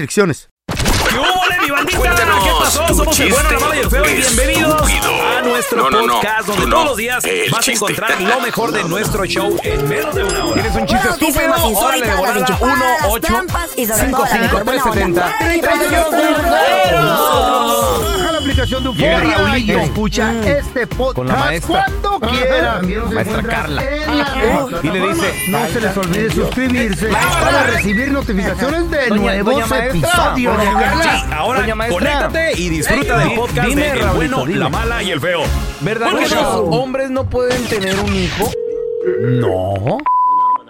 restricciones. ¿Qué hubo, mi bandita? Cuéntanos ¿Qué pasó? Somos el bueno, la mala y el feo. Y bienvenidos estúpido. a nuestro no, no, no, podcast donde todos los días el vas a encontrar lo mejor de nuestro show en menos de una hora. ¿Tienes un chiste estúpido? Órale, de volada. 1, 8, 5, 5, 3, 70 aplicación de Euforia y escucha este podcast Con la maestra. cuando quiera. Maestra Carla. La Y le dice, No se les olvide suscribirse para recibir notificaciones de Doña- nuevos doña maestra. episodios. Doña Carla. Ahora Doña conéctate y disfruta del podcast dime, de El Raulito, bueno, dime. la mala y el feo. ¿Verdad que los hombres no pueden tener un hijo? No.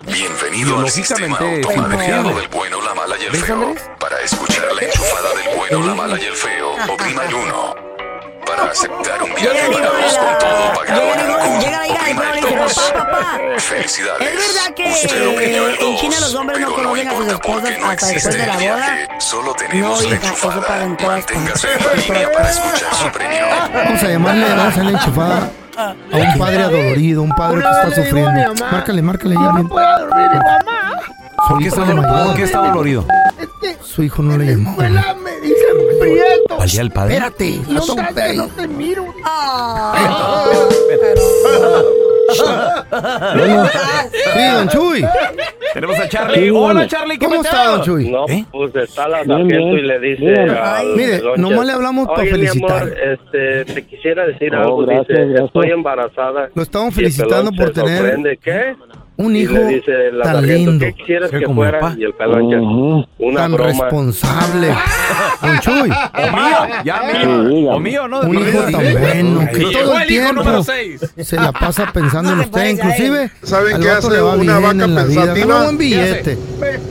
Bienvenido al sistema imposible. del bueno, la mala y el ¿Ves, feo. Para escuchar la enchufada del bueno, la mala y el feo, oprima el 1. Para aceptar un viaje dos con todo la- pagado llega en Cancún, la oprima el le dice, 2. papá, papá. Felicidades. ¿Es verdad que en 2, China los hombres no conocen a sus esposas no hasta después de la boda? Solo tenemos No, la enchufada. para en todas Manténgase en la partes. línea para escuchar su premio. Vamos a llamarle, vamos a hacerle enchufada a un padre adolorido, un padre que está sufriendo. Márcale, márcale ya. bien. ¿Por qué está, dolorido? ¿Por qué está dolorido? Su hijo no le llamó. Valía el padre. Espérate, la Sí, don Chuy. Tenemos a Charlie. Hola, Charlie. ¿Qué ¿Cómo está, don Chuy? No, ¿Eh? pues está la sargento y le dice al Mire, nomás le hablamos para "Oye, mi felicitar. amor, este, te quisiera decir Oh, algo. gracias, dice, gracias. estoy embarazada. Lo estamos felicitando por tener ¿Qué? Un Y hijo le dice la tan lindo, ¿qué quisieras Sí, que como fuera? Y el pelonche, Ujú. una tan broma. responsable. Don Chuy, O mío. Ya mío. O mío, ¿no? De un hijo tan bueno que Llegó todo el tiempo se la pasa pensando en usted. Inclusive, ¿Saben qué hace le va una vaca en la vida. pensativa? Buen billete.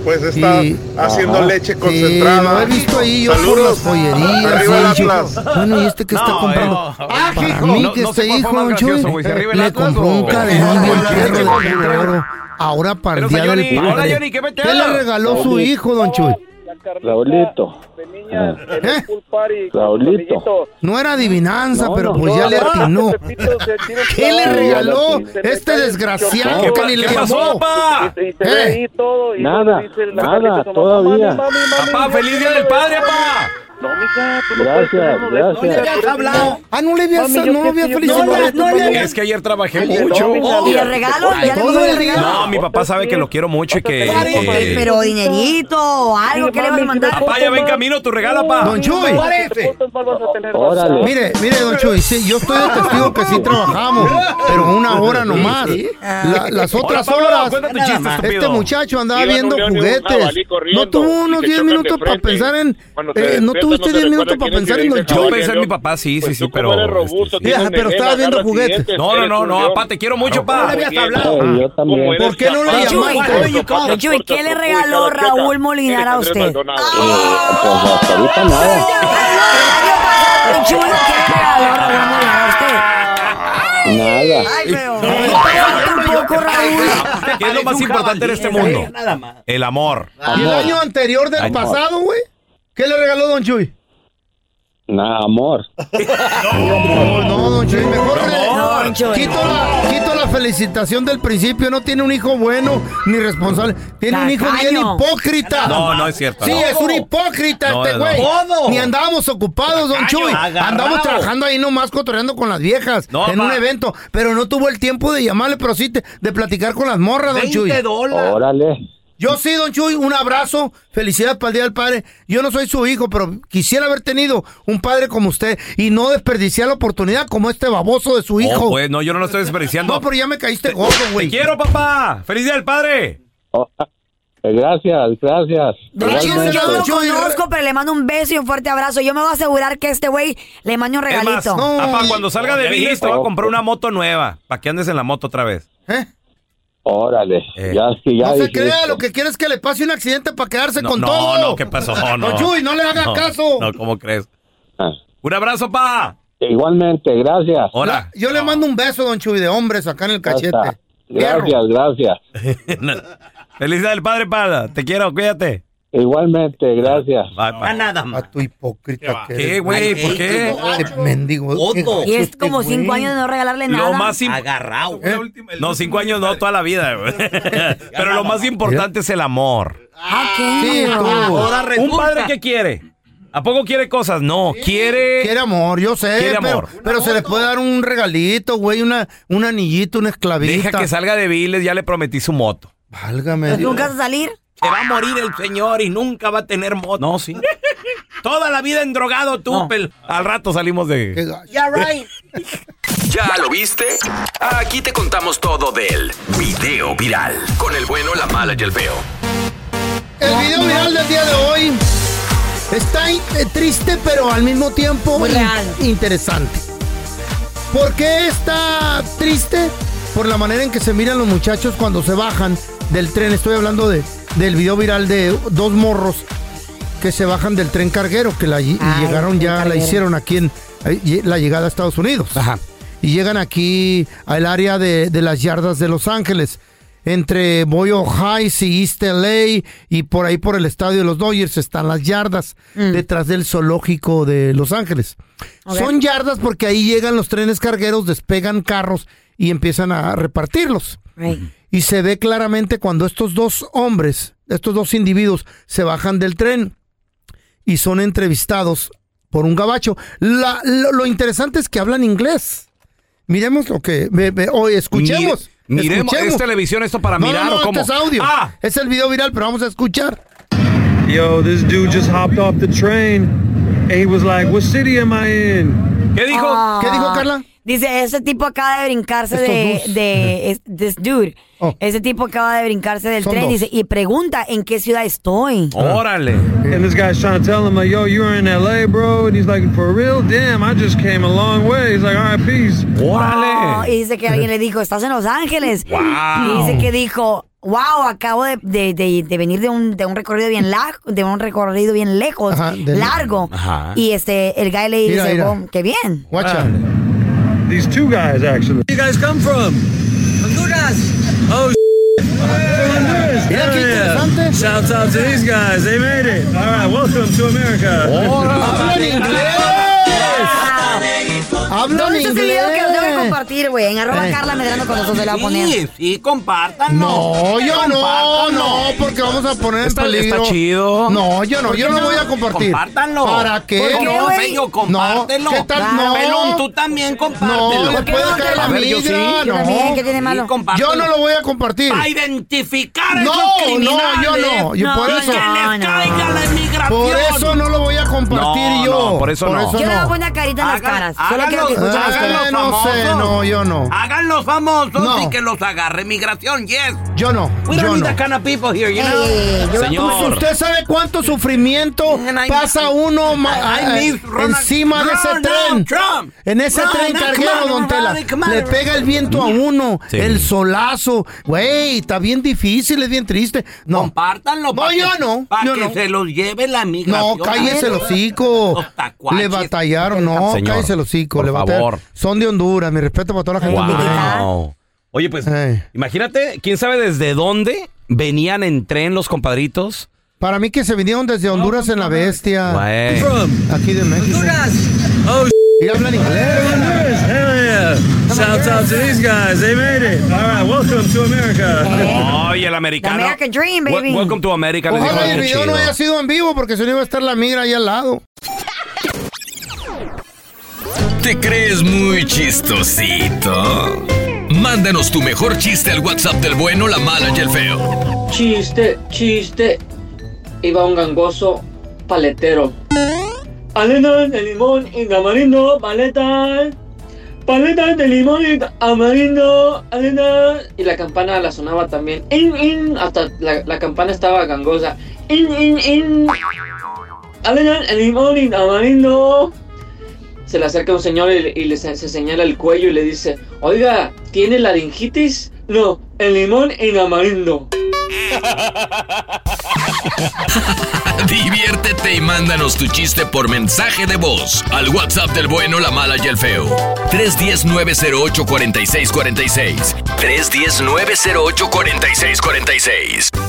Pues está Y- haciendo Ajá. leche Sí, concentrada. lo he visto ahí yo por las pollerías. Bueno, ¿y este que está comprando? eh, Ah, hijo. Para mí No- que este hijo, don Chuy, le compró un cadenón bien perro de Ahora para el día del Johnny. Hola, padre. Johnny, ¿qué? ¿Qué le regaló su hijo, don Chuy? Raulito. Ah, ¿Eh? Raulito. No era adivinanza, No, pero no, pues ya no, le atinó. ¿Qué le regaló este desgraciado ¿Qué, que ni le qué pasó, papá? ¿Eh? Nada, nada, todavía. "Mami, mami, mami, Papá, mami". feliz día del padre, papá. No, mija, tú no Gracias, puedes tener uno de esos. gracias. hablado. Ah, no le había, Mami, no que había felicitado. no le- no le- Es que ayer trabajé Oye, mucho. no, ¿Y el regalo? ¿Ya le el regalo? No, mi papá sabe que lo quiero mucho y que... Que- Pero dinerito o algo, ¿qué le vas a mandar? Papá, ya va en camino tu regalo, papá. Don Chuy. Órale. Mire, mire, don Chuy, sí, yo estoy de testigo que sí trabajamos, pero una hora nomás. La- las otras horas, este muchacho andaba viendo juguetes. No tuvo unos se 10 chocan de minutos para pensar en... Eh, no despiertan, no se 10 minutos para pensar en don Yo pensé en mi papá, sí, sí, Pues sí, tú pero... este, pero estaba viendo juguetes. No, no, no, no, papá, te quiero mucho, Claro, pa. como eres yo también. como eres ¿Por qué no le llamaste? Don zapato, Chuy, ¿qué le regaló. Raúl Molinar a usted? Pues ahorita nada. Don Chuy, ¿qué le regaló Raúl Molinar a usted? Nada. Ay, feo. Tampoco, Raúl. ¿Qué es lo más importante en este mundo? El amor. ¿Y el año anterior del no. pasado, güey? ¿Qué le regaló don Chuy? Nada, amor. No, no, don Chuy, mejor No, don Chuy. Quito la, quito la felicitación del principio. No tiene un hijo bueno ni responsable. Tiene un hijo bien hipócrita. No, no es cierto. Sí, no. es un hipócrita No, este güey. Ni andábamos ocupados, don Chuy. Andamos trabajando ahí nomás cotorreando con las viejas No, en pa. un evento. Pero no tuvo el tiempo de llamarle, pero sí te- de platicar con las morras, don Chuy. Órale. Yo sí, don Chuy, un abrazo. Felicidades para el Día del Padre. Yo no soy su hijo, pero quisiera haber tenido un padre como usted y no desperdiciar la oportunidad como este baboso de su Oh, hijo. pues no, yo no lo estoy desperdiciando. No, pero ya me caíste gordo, Te güey. quiero, papá. Feliz día del padre. Oh, Gracias, gracias. Yo no lo conozco, pero le mando un beso y un fuerte abrazo. Yo me voy a asegurar que este güey le mande un Es más, regalito. no. papá, cuando salga de Bilis te voy a comprar una moto nueva. Para que andes en la moto otra vez. ¿Eh? Órale. Eh. Ya es que ya no se crea, lo que quiere es que le pase un accidente para quedarse No, con no, todo. no, ¿qué pasó? No. Don Chuy, no le haga No, caso. No, ¿cómo crees? Ah, Un abrazo, pa. Igualmente, gracias. Hola. Yo le mando un beso, don Chuy, de hombres acá en el cachete. Gracias, gracias. Felicidades del padre, pa. Te quiero, cuídate. Igualmente, gracias. Bye, pa. nada A tu hipócrita. que ¿Qué, güey? ¿Por qué? Este mendigo. Y es este como güey. cinco años de no regalarle nada. Lo más Agarrado. No, cinco años no, toda la vida. Pero lo más importante es el amor. Ah, ¿qué? Sí, tú. ¿Un padre qué quiere? ¿A poco quiere cosas? No, quiere... Quiere amor, yo sé, Quiere pero, amor. pero se le puede dar un regalito, güey, una, un anillito, una esclavita. Deja que salga de Viles, ya le prometí su moto. Válgame. ¿Pero Dios. ¿Nunca vas a salir? Se va a morir el señor y nunca va a tener moto. No, sí. Toda la vida endrogado tú, pel- Al rato salimos de... gacho. ¿Ya lo viste? Aquí te contamos todo del video viral. Con el bueno, la mala y el feo. El video viral del día de hoy está eh, triste, pero al mismo tiempo Muy in- real. interesante. ¿Por qué está triste? Por la manera en que se miran los muchachos cuando se bajan del tren. Estoy hablando de, del video viral de dos morros que se bajan del tren carguero, que la, Ay, llegaron ya, la hicieron aquí en la llegada a Estados Unidos. Y llegan aquí al área de, de las yardas de Los Ángeles. Entre Boyle Heights y East LA y por ahí por el estadio de los Dodgers están las yardas detrás del zoológico de Los Ángeles. Son yardas porque ahí llegan los trenes cargueros, despegan carros y empiezan a repartirlos. Right. Y se ve claramente cuando estos dos hombres, estos dos individuos, se bajan del tren y son entrevistados por un gabacho. La- lo, lo interesante es que hablan inglés. Miremos lo que... ve- ve- o escuchemos. Mire- miremos, escuchemos. ¿es televisión esto para No, mirar no, no, o cómo? este es audio. Ah, Es el video viral, pero vamos a escuchar. Yo, this dude just hopped off the train and he was like, What city am I in? ¿qué dijo? Ah. ¿Qué dijo Carla? Dice, ese tipo acaba de brincarse de, de, es- this dude. Oh. Ese tipo acaba de brincarse del Son tren, dos. dice, y pregunta en qué ciudad estoy. Órale. And this guy's trying to tell him, like, yo, you were in LA, bro. And he's like, for real? Damn, I just came a long way. He's like, all right, peace. Oh, Órale. y dice que alguien le dijo, estás en Los Ángeles. Wow. Y dice que dijo, wow, acabo de, de- de- de venir de un, de un recorrido bien largo, de un recorrido bien lejos, Ajá, de- largo. Ajá. Y este, el guy le Mira, dice, mira. "Oh, qué bien. Guacha. These two guys, actually. Where you guys come from? Honduras. Oh, Honduras. Mira yeah. Shouts out to these guys. They made it. All right, welcome to America. ¡Hablan inglés! ¡Hablan ¿Dónde está ese video que lo tengo que inglés! compartir, güey? En arroba Eh. Carla Medrano con nosotros se la voy a poner. Sí, sí, compártanlo. No, yo no, no, porque vamos a poner en Está- peligro. está chido. No, yo no, ¿Por yo no no? voy a compartir. Compártanlo. ¿Para qué? ¿Por qué, No? Fello, compártelo. No, ¿qué tal? No. Pelón, tú también No, compártelo. le ¿Por qué puede no, caer la? A migra, sí. No. también, ¿qué tiene malo? Sí. Yo no lo voy a compartir. A identificar a No, esos no, criminales. yo no, yo por y eso- que les No, no. caiga la inmigración. Por eso no lo voy a compartir No, yo. no, por eso no. Yo le voy a no. poner carita en las Hagan- caras. Solo háganlo- quiero que escuchen las Eh, no sé, famosos. no, yo no. Háganlos famosos No. y que los agarre migración, yes. Yo no, We yo don't need no. that kind of people here, you know. yo- Señor. ¿Usted sabe cuánto sufrimiento pasa uno eh, encima de ese Ronald tren? Trump. En ese Ronald, tren carguero, on, don Tela. Le pega el viento a uno, Sí. el solazo. Güey, está bien difícil, es bien triste. No, Compártanlo. No, yo no, Para yo que se los lleve la migración. no, cállese hocico. Le batallaron, no, Señor, cállese el hocico. por le batallaron. favor. Son de Honduras, mi respeto para toda la gente. Wow. Oye, pues, Ey. imagínate, quién sabe desde dónde venían en tren los compadritos. Para mí que se vinieron desde Honduras en la bestia. Aquí de México. Oh, Y hablan inglés. Honduras. Hell yeah. Shouts out to these guys. They made it. All right, welcome to America. Oye, el americano. The American Dream, baby. Welcome to America. les Ojalá el video no haya sido en vivo porque si no iba a estar la migra ahí al lado. ¿Te crees muy chistosito? Mándanos tu mejor chiste al WhatsApp del bueno, la mala y el feo. Chiste, chiste. Iba un gangoso paletero. Paletas de limón y tamarindo, paletas. Paletas de limón y tamarindo, paletas. Y la campana la sonaba también. In, in. Hasta la, la campana estaba gangosa. In, in, in. De limón y tamarindo. Se le acerca un señor y, le- y le se, se señala el cuello y le dice, oiga, ¿tiene laringitis? No, el limón y tamarindo. Diviértete y mándanos tu chiste por mensaje de voz al WhatsApp del bueno, la mala y el feo. 310-908-4646. 310-908-4646.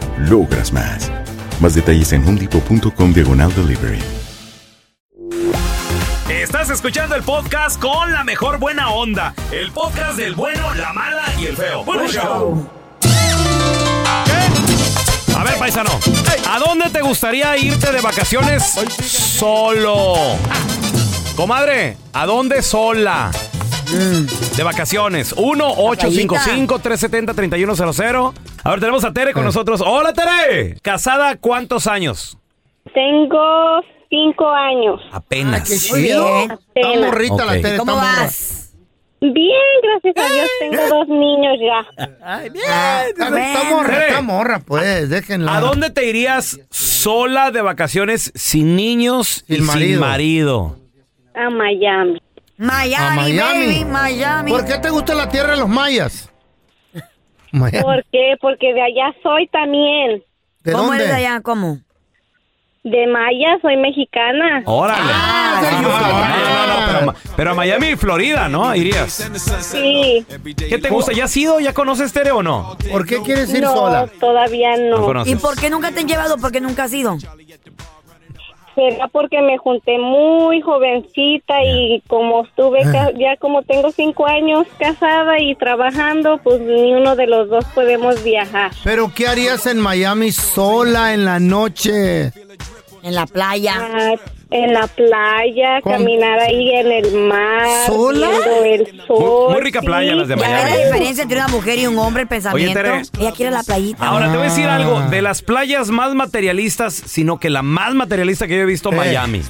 logras más. Más detalles en homedepot.com diagonal delivery. Estás escuchando el podcast con la mejor buena onda. El podcast del bueno, la mala y el feo. Bueno, show. ¿Qué? A ver, paisano. ¿A dónde te gustaría irte de vacaciones solo? Comadre, ¿a dónde sola? De vacaciones. 1-855-370-3100. A ver, tenemos a Tere con nosotros. Hola, Tere. ¿Casada cuántos años? Tengo cinco años. Apenas. Muy bien. Está morrita la Ok. Tere, ¿Cómo está morra. vas? Bien, gracias a Dios tengo dos niños ya. Está, está morra, Tere. está morra, pues, déjenla. ¿A dónde te irías sola de vacaciones sin niños y Sin marido. sin marido? A Miami. Miami, A Miami. baby, Miami. ¿Por qué te gusta la tierra de los mayas? Miami. ¿Por qué? Porque de allá soy también. ¿De ¿Cómo dónde? eres de allá? ¿Cómo? De Maya, soy mexicana. Órale. Ah, Ah, Yucatán. no, no, no, pero, pero a Miami, Florida, ¿no? Irías. Sí. ¿Qué te gusta? ¿Ya has ido? ¿Ya conoces Tere o no? ¿Por qué quieres ir No, sola? todavía No. ¿Y por qué nunca te han llevado? ¿Por qué nunca has ido? Será porque me junté muy jovencita y como estuve, ca- ya como tengo cinco años casada y trabajando, pues ni uno de los dos podemos viajar. ¿Pero qué harías en Miami sola en la noche? En la playa. Ah, en la playa, ¿Con- caminar ahí en el mar, ¿Sola? viendo el Muy, sol. muy rica sí. playa las de ¿Ya ves la Miami. diferencia entre una mujer y un hombre, el pensamiento? Tere. Ella quiere la playita. Ahora te voy a decir Ah. algo. De las playas más materialistas, sino que la más materialista que yo he visto, Eh. Miami.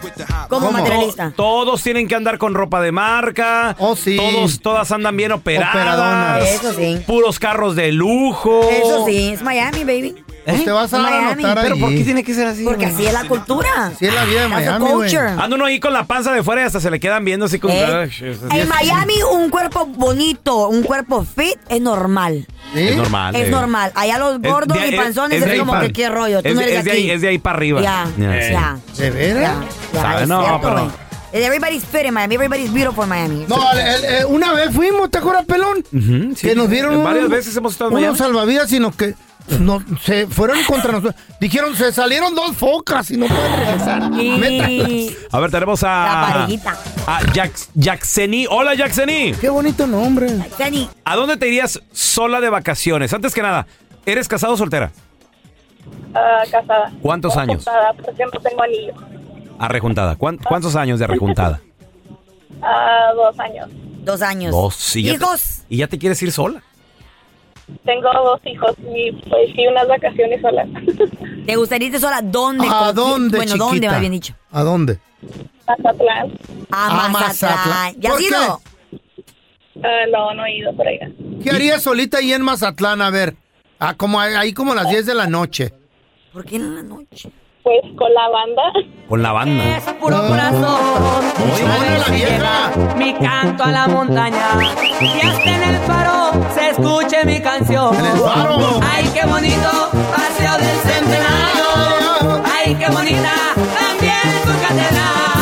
¿Cómo, ¿Cómo? materialista? Todos tienen que andar con ropa de marca. Oh, sí. Todos, todas andan bien operadas. Operadonas. Eso sí. Puros carros de lujo. Eso sí, es Miami, baby. Pues te vas a dar a Miami. notar Pero ahí. ¿por qué tiene que ser así? Porque así es la cultura. Así es la vida de Miami, güey. Anda uno ahí con la panza de fuera y hasta se le quedan viendo así como... ¿Eh? En Miami, un cuerpo bonito, un cuerpo fit es normal. ¿Sí? Es normal. Es eh. normal. Allá los gordos de- y es- panzones es ahí como que qué rollo. Tú es no de- eres es de aquí. ahí- es de ahí para arriba. Ya, Ya. ¿De veras? Ya, No, cierto, pero-. Everybody's fit in Miami. Everybody's beautiful in Miami. No, el- el- eh, una vez fuimos, ¿te acuerdas, pelón? Sí. Que nos dieron Varias un- veces hemos estado en unos Miami. salvavidas, sino que no, se fueron contra nosotros. Dijeron, se salieron dos focas y no pueden regresar. A ver, tenemos la a... parejita. A Jax- Jackseni. Hola, Jackseni. Qué bonito nombre. ¿A dónde te irías sola de vacaciones? Antes que nada, ¿eres casado o soltera? Ah, casada. ¿Cuántos años? Casada, porque no tengo anillo. Arrejuntada. ¿Cuán- ¿Cuántos años de arrejuntada? Ah, dos años. dos años. Dos. Y ya te- ¿Hijos? ¿Y ya te quieres ir sola? Tengo dos hijos y pues sí, unas vacaciones solas. ¿Te gustaría irte sola? ¿Dónde? ¿A ¿Con- dónde, Bueno, chiquita? ¿dónde me habían dicho? ¿A dónde? Mazatlán. A A Mazatlán. Mazatlán. ¿Ya has ¿Por ido? Ah, no, no he ido por allá. ¿Qué harías solita ahí en Mazatlán? A ver, Ah, como ahí, ahí como a las 10 de la noche. ¿Por qué en la noche? Pues con la banda. Con la banda. puro corazón. Hoy me lleva mi canto a la montaña. Y hasta en el faro se escuche mi canción. Ay, qué bonito paseo del centenario. Ay, qué bonita también tu catedral.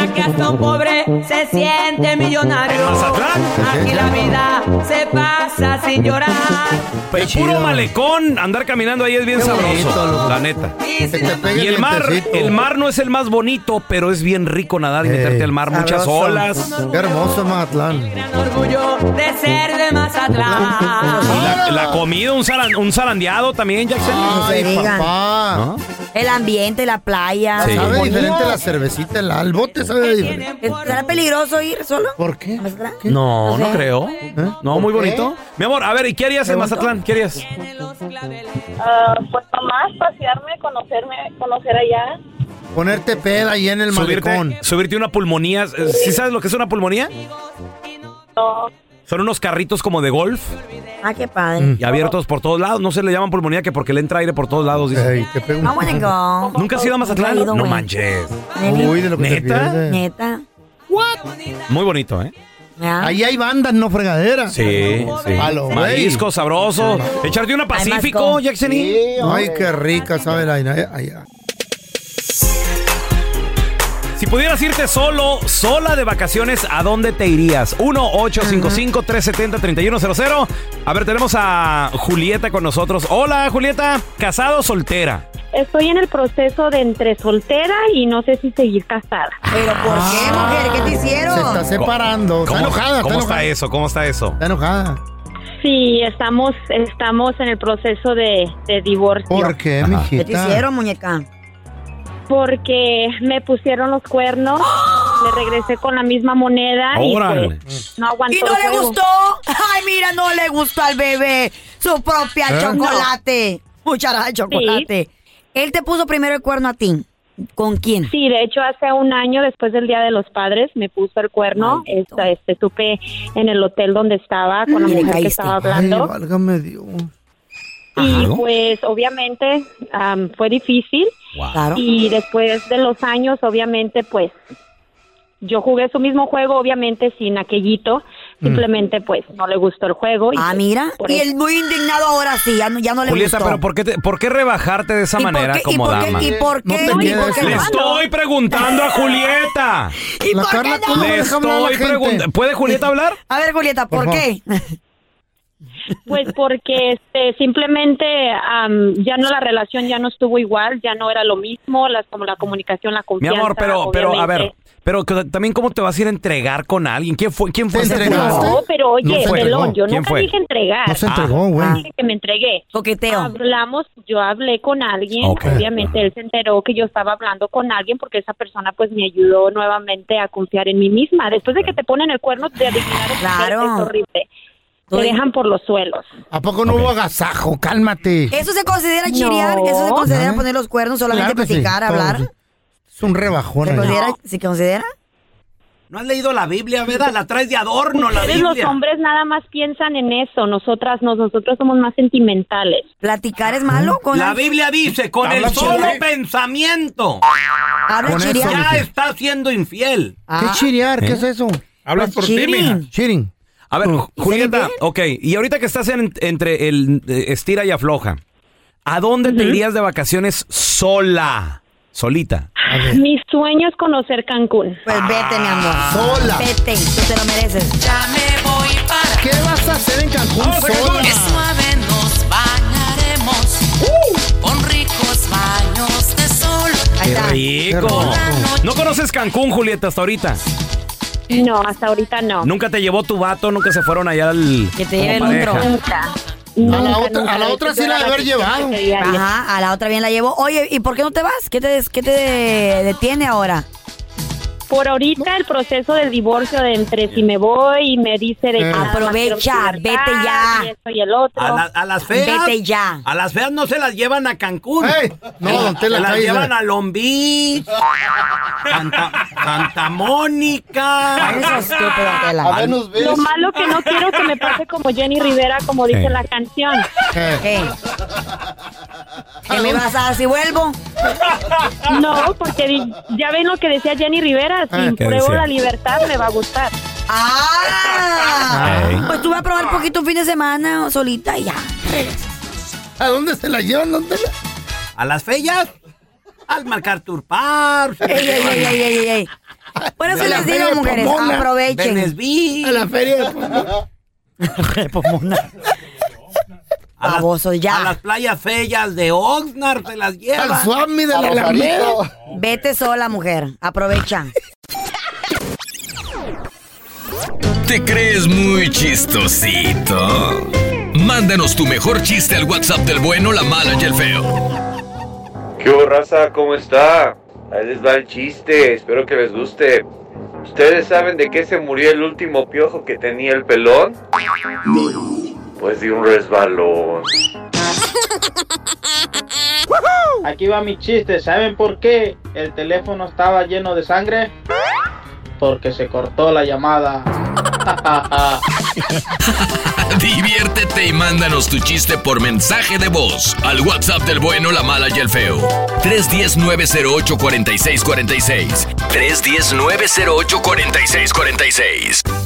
Aquí hasta un pobre se siente millonario. Aquí la vida se pasa sin llorar. El puro malecón, andar caminando ahí es bien sabroso, la neta. Y el mar, el mar no es el más bonito, pero es bien rico nadar y meterte al mar, muchas sabroso. olas. Qué hermoso Mazatlán. Orgullo de ser de Mazatlán. Y la, la comida, un, zaran- un zarandeado también, Jackson. El ambiente, la playa. Sí. Sabe diferente la cervecita, el, el bote sabe diferente. ¿Será peligroso ir solo? ¿Por qué? No, no creo. No, muy bonito. Mi amor, a ver, ¿y qué harías en Mazatlán? ¿Qué harías? Ah, pues nomás pasearme, conocerme, conocer allá. Ponerte peda ahí en el malecón. Subirte, subirte una pulmonía. Eh, ¿Sí sabes lo que es una pulmonía? No, Son unos carritos como de golf Ah, qué padre. y abiertos por todos lados. No se le llaman pulmonía que porque le entra aire por todos lados. dice. Ey, te pego un- I wanna go. ¿Nunca has ido a Mazatlán? Ido, No güey. manches. Uy, de lo que te ¿Neta? pierdes. Neta. Muy bonito, ¿eh? ¿Ya? Ahí hay bandas, no fregaderas. Sí, sí. A lo güey. Marisco, sabroso. Echarte una Pacífico. Jackson. Ay, qué rica sabe la eh, allá. Si pudieras irte solo, sola de vacaciones, ¿a dónde te irías? 1-855-370-3100. A ver, tenemos a Julieta con nosotros. Hola, Julieta. ¿Casado o soltera? estoy en el proceso de entre soltera y no sé si seguir casada. ¿Pero por qué, mujer? ¿Qué te Se hicieron? está separando. Está ¿Cómo, enojada, ¿cómo está eso? ¿Cómo está eso? Está enojada. Sí, estamos, estamos en el proceso de, de divorcio. ¿Por qué, mijita? ¿Qué te hicieron, muñeca? Porque me pusieron los cuernos, le regresé con la misma moneda y pues, no aguantó ¿Y no el le juego. gustó? Ay, mira, no le gustó al bebé su propia ¿Eh? chocolate. Cuchara de chocolate. Él te puso primero el cuerno a ti. ¿Con quién? Sí, de hecho hace un año después del Día de los Padres me puso el cuerno. Esta, este, estuve en el hotel donde estaba con la le mujer que estaba Ay, hablando. válgame Dios. y Ajá. pues obviamente am, fue difícil. Claro. Y después de los años, obviamente, pues yo jugué su mismo juego, obviamente sin aquellito. Simplemente, pues no le gustó el juego. Y, Ah, pues, mira. Y él muy indignado ahora sí, ya no, ya no le Julieta, gustó. pero ¿por qué, te- por qué rebajarte de esa ¿Y por manera qué- y por qué- dama? ¿Y por No qué? te ¿Y quedes, por qué le estoy preguntando a Julieta. ¿Y La por qué Carla, no? ¿cómo Le estoy preguntando. ¿Puede Julieta hablar? A ver, Julieta, ¿por, Por qué? Pues porque este, simplemente am, ya no la relación ya no estuvo igual, ya no era lo mismo, las, como la comunicación, la Mi confianza. amor, pero, pero, a ver, obviamente. pero también cómo te vas a ir a entregar con alguien. ¿Quién fue? ¿Quién fue ¿Te ese entregaste? No, pero oye, No fue. Pelón, yo ¿Quién nunca fue? dije entregar. No se Ah, entregó, güey. Dije que me entregué. Coqueteo. Hablamos, yo hablé con alguien, Ok. obviamente él se enteró que yo estaba hablando con alguien porque esa persona pues me ayudó nuevamente a confiar en mí misma. Después de que te ponen el cuerno de adivinar Claro. es horrible. Te dejan por los suelos. ¿A poco no hubo agasajo? Cálmate. ¿Eso se considera chirear? No. ¿Eso se considera poner los cuernos, solamente Claro que sí, platicar, todo. hablar? Es un rebajón. ¿Se ahí. considera? ¿Se considera? ¿No has leído la Biblia, verdad? La traes de adorno, la Ustedes los Biblia. hombres nada más piensan en eso, nosotras no, nosotros somos más sentimentales. ¿Platicar es malo? Con La Biblia dice, con el solo chile. pensamiento Habla ya está siendo infiel. ¿Qué Ah, chirear? ¿Qué es eso? Hablas por ti, mija. Cheating. A ver, ¿Y Julieta, ok, y ahorita que estás en- entre el eh, estira y afloja, ¿a dónde te irías de vacaciones sola? Solita. Mi sueño es conocer Cancún. Pues vete, mi amor. Sola. Vete, tú te lo mereces. Ya me voy para ¿Qué vas a hacer en Cancún Vamos sola? que suave nos bañaremos con ricos baños de sol. Ahí ¡Qué rico! ¿No conoces Cancún, Julieta, hasta ahorita? No, hasta ahorita no. ¿Nunca te llevó tu vato? ¿Nunca se fueron allá al... Que te como lleve el pareja? otro. Nunca. A Nunca, la otra, nunca. a la otra sí la era de haber llevado. Ajá, a la otra bien la llevó. Oye, ¿y por qué no te vas? ¿Qué te, qué te detiene ahora? Por ahorita el proceso del divorcio de entre si me voy y me dice de más Aprovecha, vete ya. y esto y el otro. A, la- a las feas. Vete ya. A las feas no se las llevan a Cancún. no, Se- don Tela, se las llevan a Long Beach, Santa, Santa Mónica. Es estúpido, Tela. Lo malo que no quiero que me pase como Jenny Rivera, como dice la canción. ¿Qué? ¿Qué me vas a dar si vuelvo? No, porque ya ven lo que decía Jenny Rivera, si Ah, ¿qué pruebo decía? la libertad me va a gustar. ¡Ah! Pues tú vas a probar poquito un fin de semana solita y ya. ¿A dónde se la llevan, Tela? A las feas. Al marcar turpar. Ey, ey, ey, ey, ey, ey, ey. Por eso les digo, mujeres, Pomona. aprovechen. A la feria de Pomona. A las, Baboso, ya. a las playas feas de Oxnard se las Al llevan. Suami de la Alameda. Vete sola, mujer. Aprovecha. ¿Te crees muy chistosito? Mándanos tu mejor chiste al WhatsApp del bueno, la mala y el feo. ¿Qué hubo, raza? ¿Cómo está? Ahí les va el chiste, espero que les guste. ¿Ustedes saben de qué se murió el último piojo que tenía el pelón? Pues de un resbalón. Aquí va mi chiste. ¿Saben por qué el teléfono estaba lleno de sangre? Porque se cortó la llamada. Diviértete y mándanos tu chiste por mensaje de voz al WhatsApp del bueno, la mala y el feo. 310-908-4646. 310-908-4646.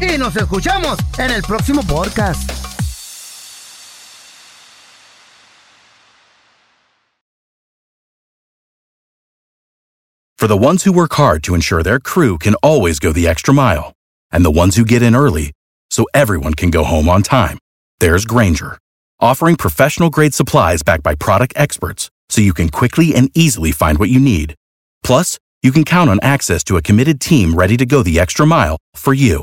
Y nos escuchamos en el próximo podcast. For the ones who work hard to ensure their crew can always go the extra mile, and the ones who get in early so everyone can go home on time, there's Granger, offering professional grade supplies backed by product experts so you can quickly and easily find what you need. Plus, you can count on access to a committed team ready to go the extra mile for you.